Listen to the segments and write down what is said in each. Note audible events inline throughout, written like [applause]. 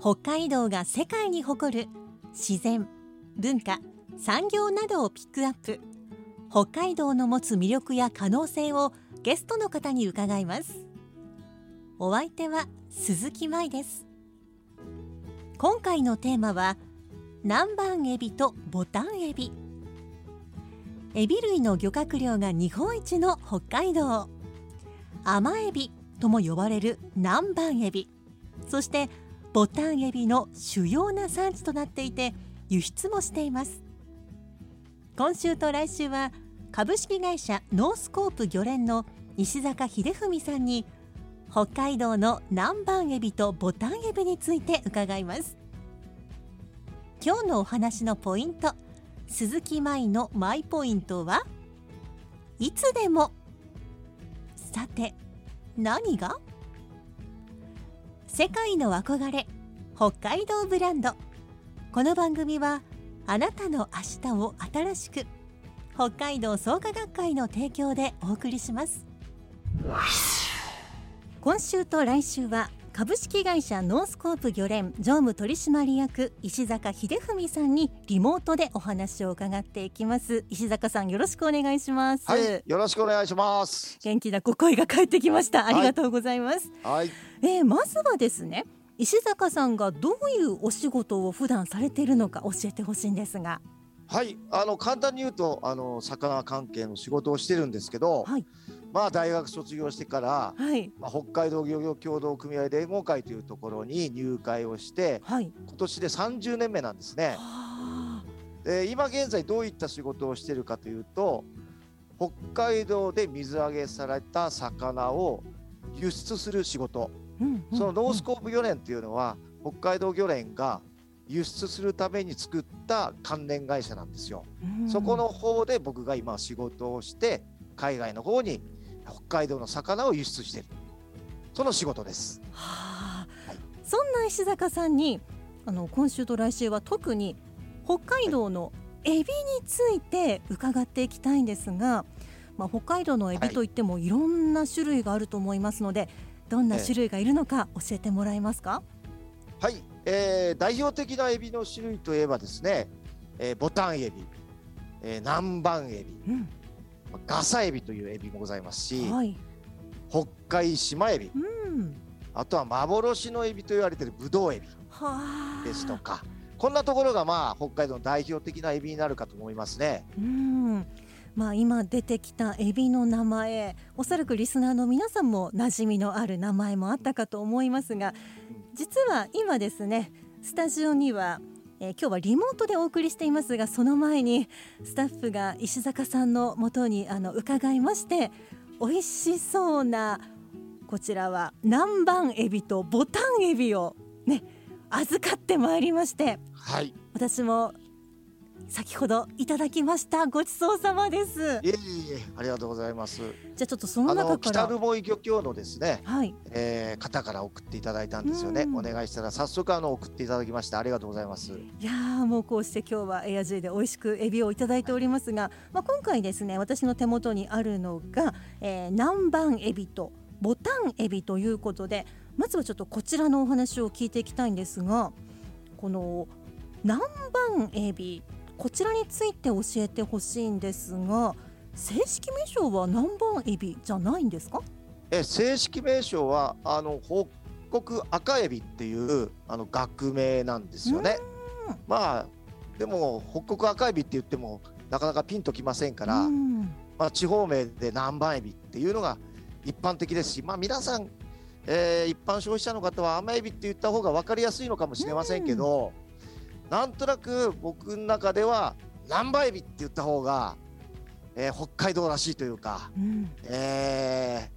北海道が世界に誇る自然文化産業などをピックアップ。北海道の持つ魅力や可能性をゲストの方に伺います。お相手は鈴木舞です。今回のテーマは南蛮エビとボタンエビ。エビ類の漁獲量が日本一の北海道。甘エビとも呼ばれる南蛮エビ。そしてボタンエビの主要な産地となっていて輸出もしています。今週と来週は株式会社ノースコープ漁連の石坂秀文さんに北海道の南蛮エビとボタンエビについて伺います。今日のお話のポイント鈴木舞のマイポイントはいつでも。さて何が？世界の憧れ北海道ブランド。この番組はあなたの明日を新しく北海道創価学会の提供でお送りします。今週と来週は株式会社ノースコープ漁連常務取締役石坂秀文さんにリモートでお話を伺っていきます。石坂さんよろしくお願いします。はいよろしくお願いします。元気なご声が返ってきました。ありがとうございます。はい、えー、まずはですね石坂さんがどういうお仕事を普段されているのか教えてほしいんですが。はいあの簡単に言うとあの魚関係の仕事をしてるんですけど、はい、まあ大学卒業してから、はい、まあ、北海道漁業協同組合連合会というところに入会をして、はい、今年で30年目なんですね。で今現在どういった仕事をしているかというと北海道で水揚げされた魚を輸出する仕事、うんうん、そのノースコープ漁連っていうのは北海道漁連が輸出するために作った関連会社なんですよ。そこの方で僕が今仕事をして海外の方に北海道の魚を輸出している。その仕事です。はあ、はい、そんな石坂さんにあの今週と来週は特に北海道のエビについて伺っていきたいんですが、まあ、北海道のエビといってもいろんな種類があると思いますので、どんな種類がいるのか教えてもらえますか？はい、えー、代表的なエビの種類といえばですね、えー、ボタンエビ、えー、南蛮エビ、うん、ガサエビというエビもございますし、はい、北海島エビ、うん、あとは幻のエビと言われているブドウエビですとかこんなところがまあ北海道の代表的なエビになるかと思いますね。うん。まあ、今出てきたエビの名前おそらくリスナーの皆さんも馴染みのある名前もあったかと思いますが実は今ですねスタジオにはえー、今日はリモートでお送りしていますがその前にスタッフが石坂さんのもとにあの伺いまして美味しそうなこちらは南蛮エビとボタンエビをね預かってまいりまして、はい、私も先ほどいただきましたごちそうさまです。いえいえありがとうございます。じゃあちょっとその中から。北留萌漁協のですね、はい、えー、方から送っていただいたんですよね。お願いしたら早速あの送っていただきましてありがとうございます。いやもうこうして今日はエアジーで美味しくエビをいただいておりますが、まあ今回ですね私の手元にあるのが、えー、南蛮エビとボタンエビということでまずはちょっとこちらのお話を聞いていきたいんですがこの南蛮エビこちらについて教えてほしいんですが正式名称は南蛮エビじゃないんですか？え正式名称はあの北国赤エビっていうあの学名なんですよね。まあでも北国赤エビって言ってもなかなかピンときませんから、まあ、地方名で南蛮エビっていうのが一般的ですし、まあ、皆さん、えー、一般消費者の方は甘エビって言った方が分かりやすいのかもしれませんけど、なんとなく僕の中では南蛮エビって言った方が、えー、北海道らしいというか、うん、え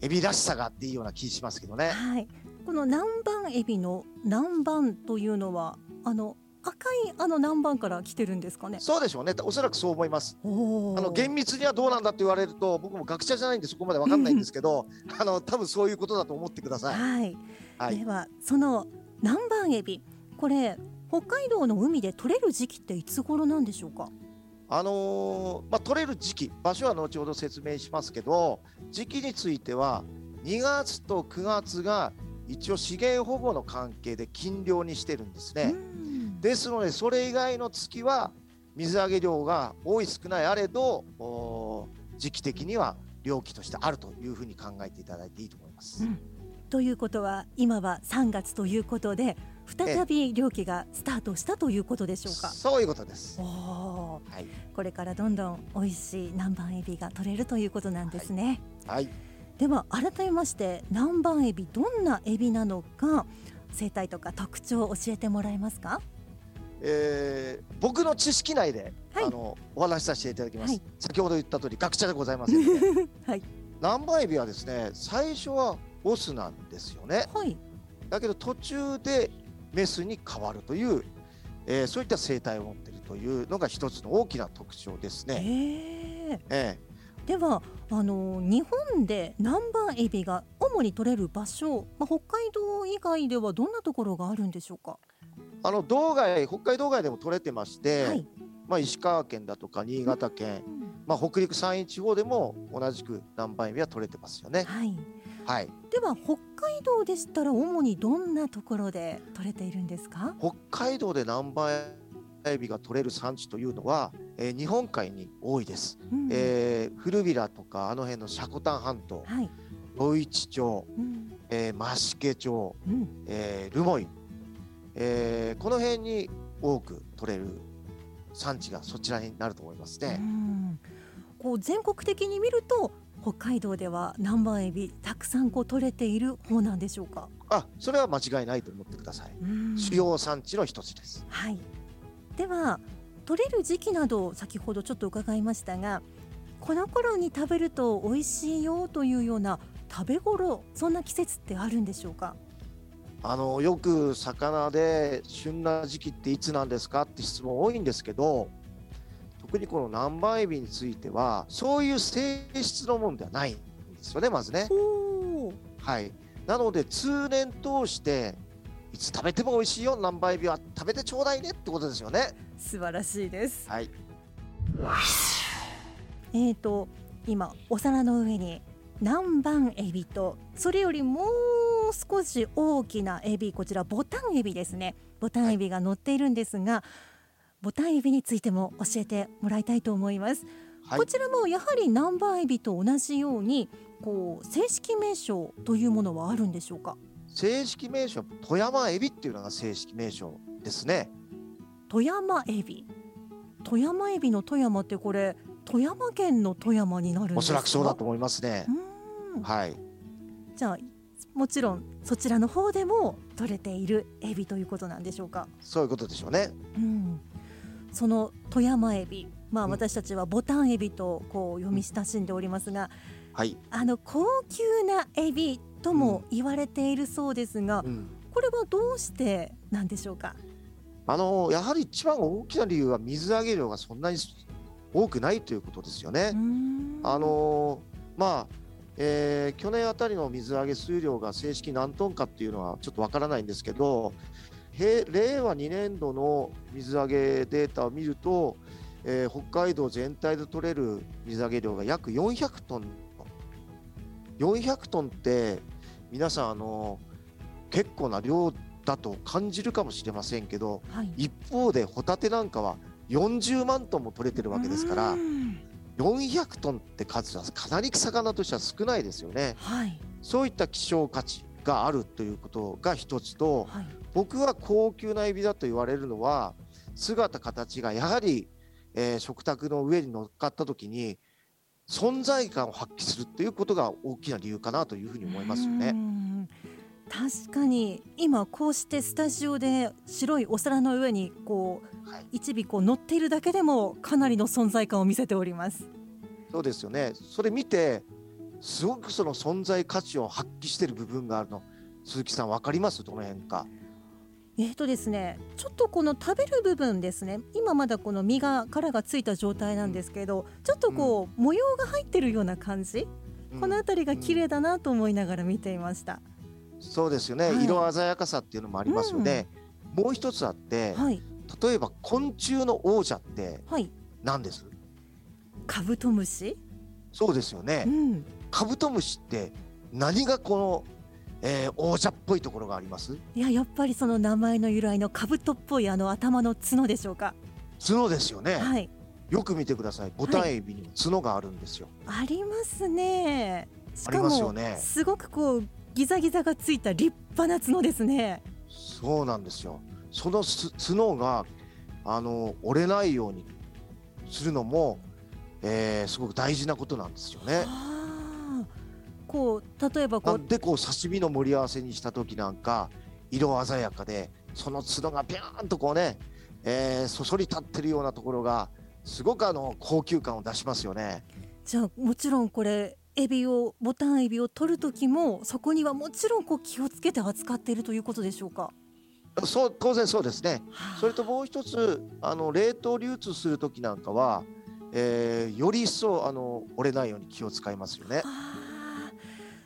ー、エビらしさがあっていいような気しますけどね。はいこの南蛮エビの南蛮というのはあの赤いあの南蛮から来てるんですかね？そうでしょうね。おそらくそう思います。あの厳密にはどうなんだって言われると、僕も学者じゃないんでそこまでわかんないんですけど、あの多分そういうことだと思ってください。はい。はい、ではその南蛮エビ、これ北海道の海で取れる時期っていつ頃なんでしょうか？あのー、まあ、取れる時期、場所は後ほど説明しますけど、時期については、2月と9月が一応資源保護の関係で禁漁にしてるんですね。ですので、それ以外の月は水揚げ量が多い少ないあれど、時期的には漁期としてあるというふうに考えていただいていいと思います。うん、ということは、今は3月ということで、再び漁期がスタートしたということでしょうか？そういうことです。はい、これからどんどん美味しい南蛮エビが取れるということなんですね。はい、はい、では改めまして南蛮エビどんなエビなのか生態とか特徴を教えてもらえますか？えー、僕の知識内で、はい、あのお話しさせていただきます、はい、先ほど言った通り学者でございます [laughs] はい、南蛮エビはですね最初はオスなんですよね、はい、だけど途中でメスに変わるという、えー、そういった生態を持っているというのが一つの大きな特徴ですね。えー、えー、ではあの日本で南蛮エビが主に取れる場所、まあ、北海道以外ではどんなところがあるんでしょうか？あの道外北海道外でも取れてまして、はい、まあ、石川県だとか新潟県、まあ、北陸山陰地方でも同じく南蛮エビは取れてますよね。はいはい、では北海道でしたら主にどんなところで取れているんですか？北海道で南蛮エビが取れる産地というのは、えー、日本海に多いです、うん、えー、古びらとかあの辺の積丹半島、はい、余市町、うん、えー、増毛町、うん、えー、留萌、えー、この辺に多く取れる産地がそちらになると思いますね。こう全国的に見ると北海道では南蛮エビたくさんこう取れている方なんでしょうか？あそれは間違いないと思ってください。主要産地の一つです。はい。では取れる時期など先ほどちょっと伺いましたがこの頃に食べると美味しいよというような食べ頃そんな季節ってあるんでしょうか？あのよく魚で旬な時期っていつなんですかって質問多いんですけど特にこの南蛮エビについてはそういう性質のものではないんですよねまずね。はい、なので通年通していつ食べても美味しいよ南蛮エビは食べてちょうだいねってことですよね。素晴らしいです。はい。えっ、ー、と今お皿の上に南蛮エビとそれよりもう少し大きなエビこちらボタンエビですねボタンエビが乗っているんですが、はいボタンエビについても教えてもらいたいと思います、はい、こちらもやはりナンバーエビと同じようにこう正式名称というものはあるんでしょうか？正式名称富山エビっていうのが正式名称ですね。富山エビ。富山エビの富山ってこれ富山県の富山になるんですか？おそらくそうだと思いますね。はい。じゃあもちろんそちらの方でも取れているエビということなんでしょうか？そういうことでしょうね。うんその富山エビ、まあ、私たちはボタンエビとこう読み親しんでおりますが、はい、あの高級なエビとも言われているそうですが、うん、これはどうしてなんでしょうか？あのやはり一番大きな理由は水揚げ量がそんなに多くないということですよね。あのまあえー、去年あたりの水揚げ数量が正式何トンかっていうのはちょっとわからないんですけど令和2年度の水揚げデータを見ると、えー、北海道全体で取れる水揚げ量が約400トン。400トンって皆さんあの結構な量だと感じるかもしれませんけど、はい、一方でホタテなんかは40万トンも取れてるわけですから400トンって数はかなり魚としては少ないですよね、はい、そういった希少価値があるということが一つと、はい、僕は高級なエビだと言われるのは姿形がやはり、えー、食卓の上に乗っかった時に存在感を発揮するっていうことが大きな理由かなというふうに思いますよね。確かに今こうしてスタジオで白いお皿の上にこう、はい、一尾こう乗っているだけでもかなりの存在感を見せております。そうですよね。それ見てすごくその存在価値を発揮している部分があるの。鈴木さん分かります？どの辺かえーとですね、ちょっとこの食べる部分ですね。今まだこの身が殻がついた状態なんですけどちょっとこう、うん、模様が入ってるような感じ、うん、この辺りが綺麗だなと思いながら見ていました、うん、そうですよね、はい、色鮮やかさっていうのもありますよね、もう一つあって、はい、例えば昆虫の王者って何です、はい、カブトムシ？そうですよね、カブトムシって何がこのえー、王者っぽいところがあります？いややっぱりその名前の由来の兜っぽいあの頭の角でしょうか？角ですよね。はい。よく見てください。ボタンエビにも角があるんですよ、はい、ありますね。しかもす,、ね、すごくこうギザギザがついた立派な角ですね。そうなんですよ。その角があの折れないようにするのも、えー、すごく大事なことなんですよね。こう例えばこうでこう刺身の盛り合わせにした時なんか色鮮やかでその角がビャーンとこうね、えー、そそり立ってるようなところがすごくあの高級感を出しますよね。じゃあもちろんこれエビをボタンエビを取る時もそこにはもちろんこう気をつけて扱っているということでしょうか？そう当然そうですね。それともう一つあの冷凍流通する時なんかは、えー、より一層あの折れないように気を使いますよね。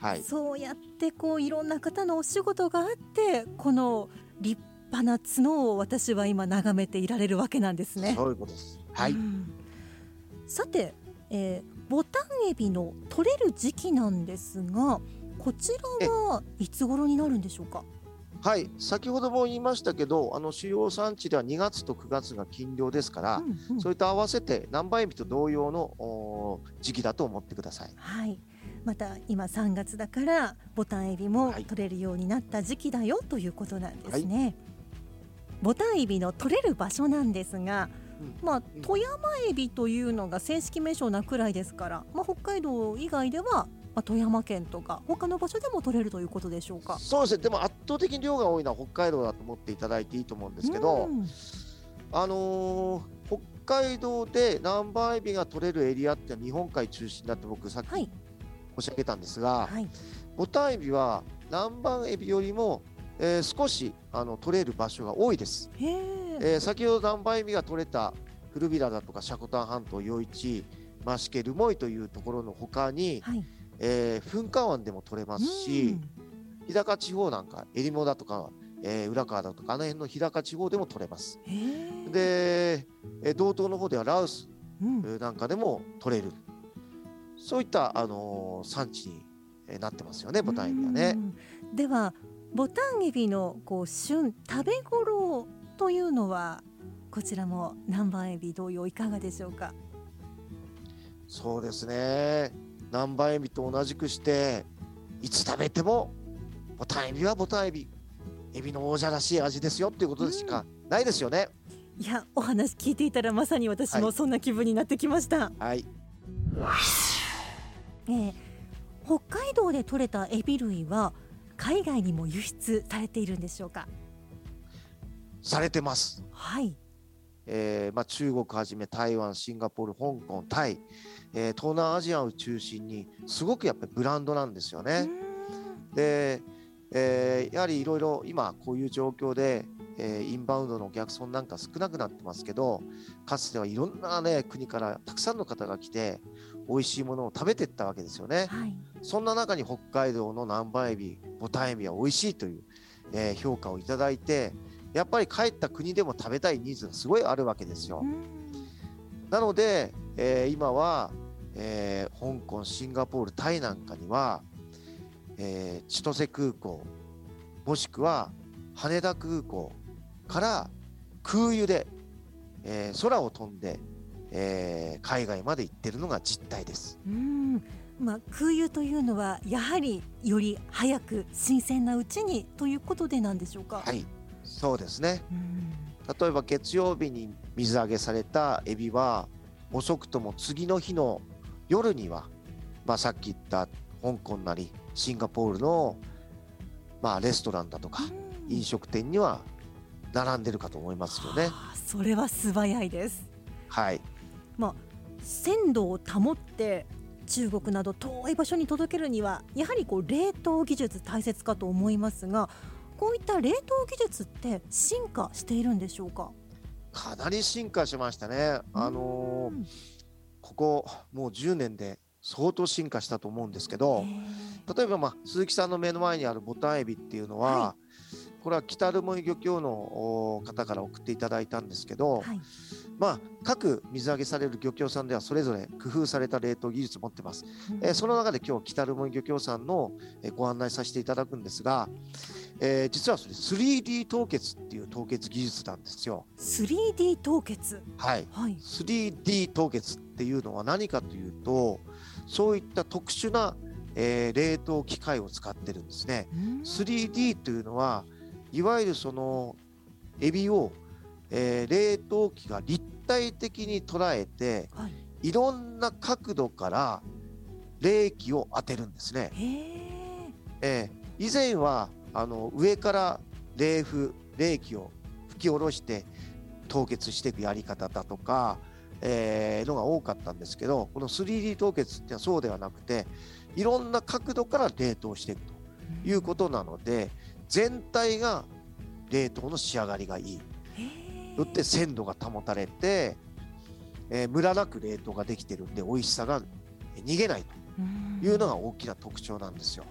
はい、そうやってこういろんな方のお仕事があってこの立派な角を私は今眺めていられるわけなんですね。そういうことです。はい。うん、さて、えー、ボタンエビの取れる時期なんですが、こちらはいつ頃になるんでしょうか？はい、先ほども言いましたけど、あの主要産地では2月と9月が禁漁ですから、うんうん、それと合わせて南蛮エビと同様の時期だと思ってください。はい。また今3月だからボタンエビも取れるようになった時期だよということなんですね。はい、ボタンエビの取れる場所なんですが、うん、まあ、富山エビというのが正式名称なくらいですから、まあ、北海道以外では、まあ、富山県とか他の場所でも取れるということでしょうか？そうですね。でも圧倒的に量が多いのは北海道だと思っていただいていいと思うんですけど、うん、あのー、北海道で南蛮エビが取れるエリアって日本海中心だって僕さっき申し上げたんですが、はい、ボタンエビは南蛮エビよりも、えー、少しあの取れる場所が多いです。えー、先ほど南蛮エビが取れた古びらだとか積丹半島余市増毛留萌というところのほかに、はい、えー、噴火湾でも取れますし、日高地方なんかえりもだとか、えー、浦川だとかあの辺の日高地方でも取れます。で、えー、道東の方ではラウスなんかでも取れる。そういったあの産地になってますよねボタンエビはね。ではボタンエビのこう旬食べ頃というのはこちらも南蛮エビ同様いかがでしょうか？そうですね南蛮エビと同じくしていつ食べてもボタンエビはボタンエビエビの王者らしい味ですよっていうことでしかないですよね。いやお話聞いていたらまさに私もそんな気分になってきました。はい、はいえー、北海道で採れたエビ類は海外にも輸出されているんでしょうか？されてます。はい。えーまあ、中国はじめ台湾、シンガポール、香港、タイ、えー、東南アジアを中心にすごくやっぱりブランドなんですよね。で、えー、やはりいろいろ今こういう状況で、えー、インバウンドのお客さんなんか少なくなってますけどかつてはいろんな、ね、国からたくさんの方が来て美味しいものを食べていったわけですよね、はい、そんな中に北海道の南蛮エビボタンエビは美味しいという、えー、評価をいただいてやっぱり帰った国でも食べたいニーズがすごいあるわけですよ。なので、えー、今は、えー、香港シンガポールタイなんかには、えー、千歳空港もしくは羽田空港から空輸で、えー、空を飛んでえー、海外まで行ってるのが実態です。うんまあ、空輸というのはやはりより早く新鮮なうちにということでなんでしょうか？はいそうですね、例えば月曜日に水揚げされたエビは遅くとも次の日の夜には、まあ、さっき言った香港なりシンガポールの、まあ、レストランだとか飲食店には並んでるかと思いますよね。それは素早いです。はい。まあ、鮮度を保って中国など遠い場所に届けるにはやはりこう冷凍技術大切かと思いますがこういった冷凍技術って進化しているんでしょうか？かなり進化しましたね。あのー、ここもう10年で相当進化したと思うんですけど例えば、まあ、鈴木さんの目の前にあるボタンエビっていうのは、はい、これは北留萌漁協の方から送っていただいたんですけど、はい、まあ、各水揚げされる漁協さんではそれぞれ工夫された冷凍技術を持ってます。うん、えー、その中で今日北留萌漁協さんの、えご案内させていただくんですが、えー、実はそれ 3D 凍結っていう凍結技術なんですよ。3D 凍結？はい、はい、3D 凍結っていうのは何かというとそういった特殊な、えー、冷凍機械を使ってるんですね。3D というのはいわゆるそのエビを、えー、冷凍機が立体的に捉えて、はい、いろんな角度から冷気を当てるんですね。えー、以前はあの上から冷風冷気を吹き下ろして凍結していくやり方だとか、えー、のが多かったんですけどこの 3D 凍結っていうのはそうではなくていろんな角度から冷凍していくということなので全体が冷凍の仕上がりがいい。よって鮮度が保たれて、えー、ムラなく冷凍ができてるんで美味しさが逃げないというのが大きな特徴なんですよ。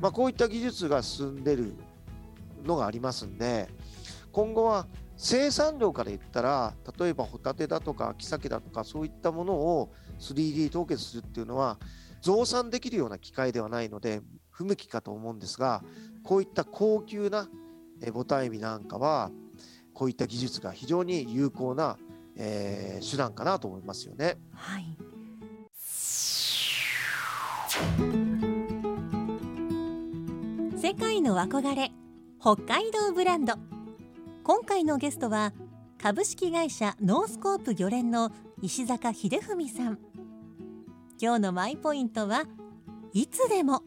まあ、こういった技術が進んでるのがありますんで今後は生産量から言ったら例えばホタテだとか秋鮭だとかそういったものを 3D 凍結するっていうのは増産できるような機械ではないので不向きかと思うんですがこういった高級なボタンエビなんかはこういった技術が非常に有効な、えー、手段かなと思いますよね。はい。世界の憧れ北海道ブランド。今回のゲストは株式会社ノースコープ漁連の石坂秀文さん。今日のマイポイントはいつでも。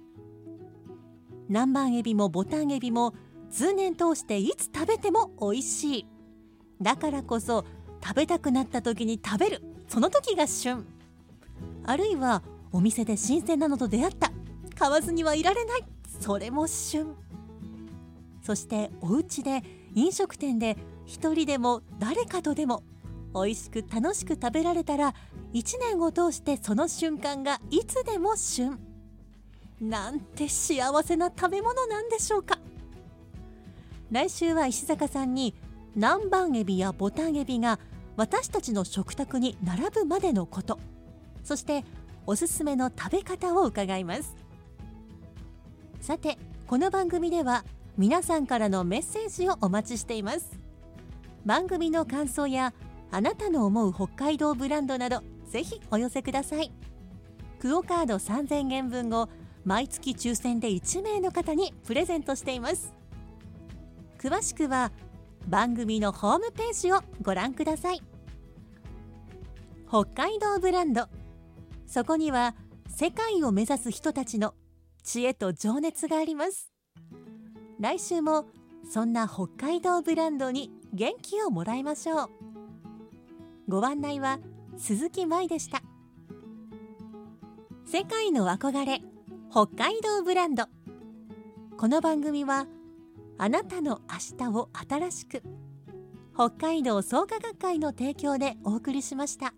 南蛮エビもボタンエビも通年通していつ食べても美味しい。だからこそ食べたくなった時に食べる。その時が旬。あるいはお店で新鮮なのと出会った。買わずにはいられない。それも旬。そしてお家で飲食店で一人でも誰かとでも美味しく楽しく食べられたら1年を通してその瞬間がいつでも旬。なんて幸せな食べ物なんでしょうか。来週は石坂さんに南蛮エビやボタンエビが私たちの食卓に並ぶまでのことそしておすすめの食べ方を伺います。さてこの番組では皆さんからのメッセージをお待ちしています。番組の感想やあなたの思う北海道ブランドなどぜひお寄せください。クオカード3000円分を毎月抽選で1名の方にプレゼントしています。詳しくは番組のホームページをご覧ください。北海道ブランド。そこには世界を目指す人たちの知恵と情熱があります。来週もそんな北海道ブランドに元気をもらいましょう。ご案内は鈴木舞でした。世界の憧れ北海道ブランド。この番組はあなたの明日を新しく北海道創価学会の提供でお送りしました。